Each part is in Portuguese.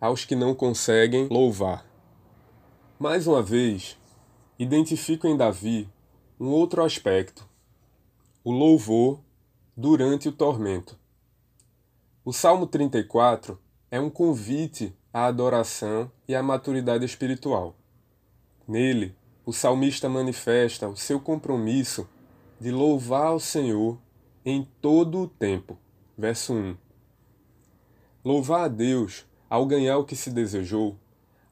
aos que não conseguem louvar. Mais uma vez, identifico em Davi um outro aspecto, o louvor durante o tormento. O Salmo 34 é um convite à adoração e à maturidade espiritual. Nele, o salmista manifesta o seu compromisso de louvar ao Senhor em todo o tempo. Verso 1. Louvar a Deus ao ganhar o que se desejou,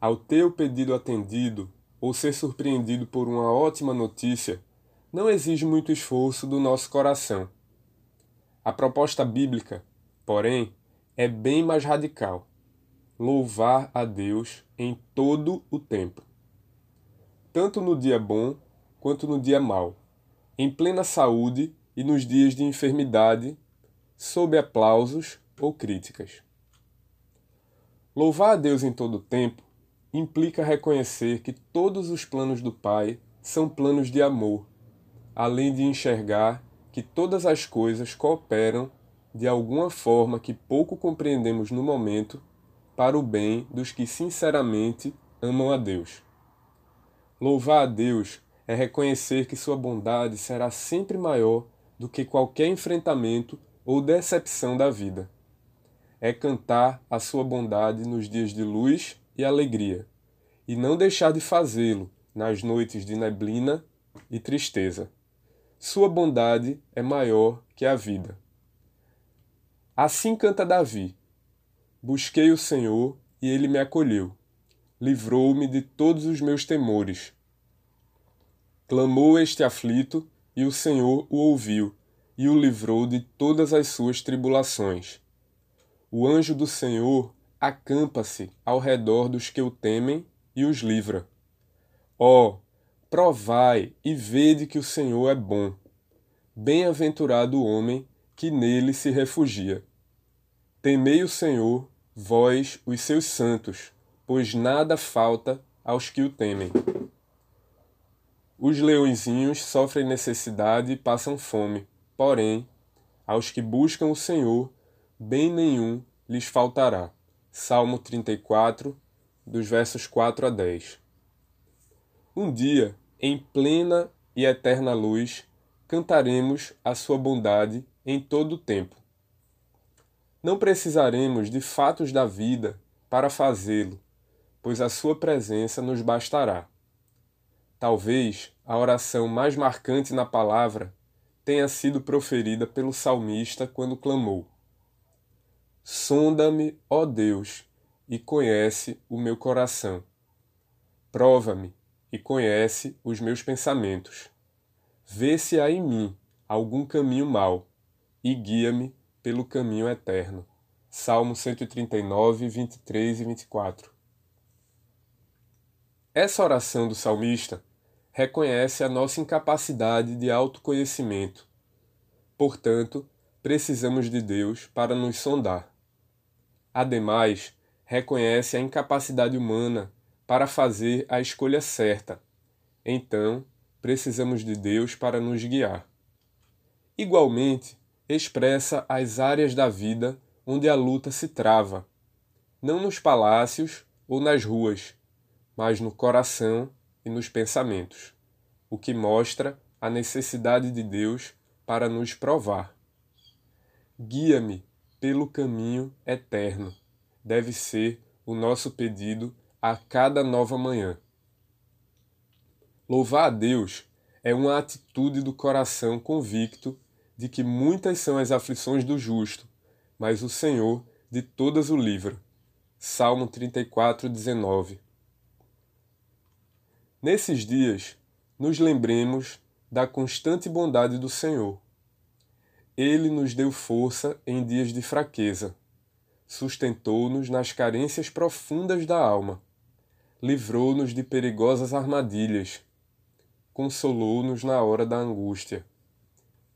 ao ter o pedido atendido ou ser surpreendido por uma ótima notícia, não exige muito esforço do nosso coração. A proposta bíblica, porém, é bem mais radical. Louvar a Deus em todo o tempo tanto no dia bom quanto no dia mau, em plena saúde e nos dias de enfermidade, sob aplausos ou críticas. Louvar a Deus em todo o tempo implica reconhecer que todos os planos do Pai são planos de amor, além de enxergar que todas as coisas cooperam de alguma forma que pouco compreendemos no momento para o bem dos que sinceramente amam a Deus. Louvar a Deus é reconhecer que sua bondade será sempre maior do que qualquer enfrentamento ou decepção da vida. É cantar a sua bondade nos dias de luz e alegria, e não deixar de fazê-lo nas noites de neblina e tristeza. Sua bondade é maior que a vida. Assim canta Davi: Busquei o Senhor e ele me acolheu livrou-me de todos os meus temores. Clamou este aflito, e o Senhor o ouviu, e o livrou de todas as suas tribulações. O anjo do Senhor acampa-se ao redor dos que o temem e os livra. Ó, oh, provai e vede que o Senhor é bom. Bem-aventurado o homem que nele se refugia. Temei o Senhor, vós, os seus santos pois nada falta aos que o temem. Os leõezinhos sofrem necessidade e passam fome, porém, aos que buscam o Senhor, bem nenhum lhes faltará. Salmo 34, dos versos 4 a 10. Um dia, em plena e eterna luz, cantaremos a sua bondade em todo o tempo. Não precisaremos de fatos da vida para fazê-lo, pois a sua presença nos bastará. Talvez a oração mais marcante na palavra tenha sido proferida pelo salmista quando clamou: Sonda-me, ó Deus, e conhece o meu coração. Prova-me e conhece os meus pensamentos. Vê se há em mim algum caminho mau e guia-me pelo caminho eterno. Salmo 139, 23 e 24. Essa oração do salmista reconhece a nossa incapacidade de autoconhecimento. Portanto, precisamos de Deus para nos sondar. Ademais, reconhece a incapacidade humana para fazer a escolha certa. Então, precisamos de Deus para nos guiar. Igualmente, expressa as áreas da vida onde a luta se trava, não nos palácios ou nas ruas, mas no coração e nos pensamentos, o que mostra a necessidade de Deus para nos provar. Guia-me pelo caminho eterno, deve ser o nosso pedido a cada nova manhã. Louvar a Deus é uma atitude do coração convicto de que muitas são as aflições do justo, mas o Senhor de todas o livra. Salmo 34, 19. Nesses dias, nos lembremos da constante bondade do Senhor. Ele nos deu força em dias de fraqueza, sustentou-nos nas carências profundas da alma, livrou-nos de perigosas armadilhas, consolou-nos na hora da angústia,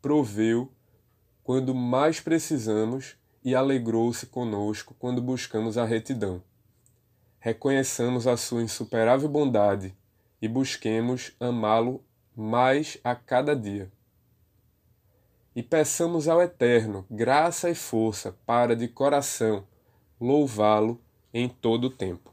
proveu quando mais precisamos e alegrou-se conosco quando buscamos a retidão. Reconheçamos a sua insuperável bondade e busquemos amá-lo mais a cada dia. E peçamos ao Eterno graça e força para de coração louvá-lo em todo o tempo.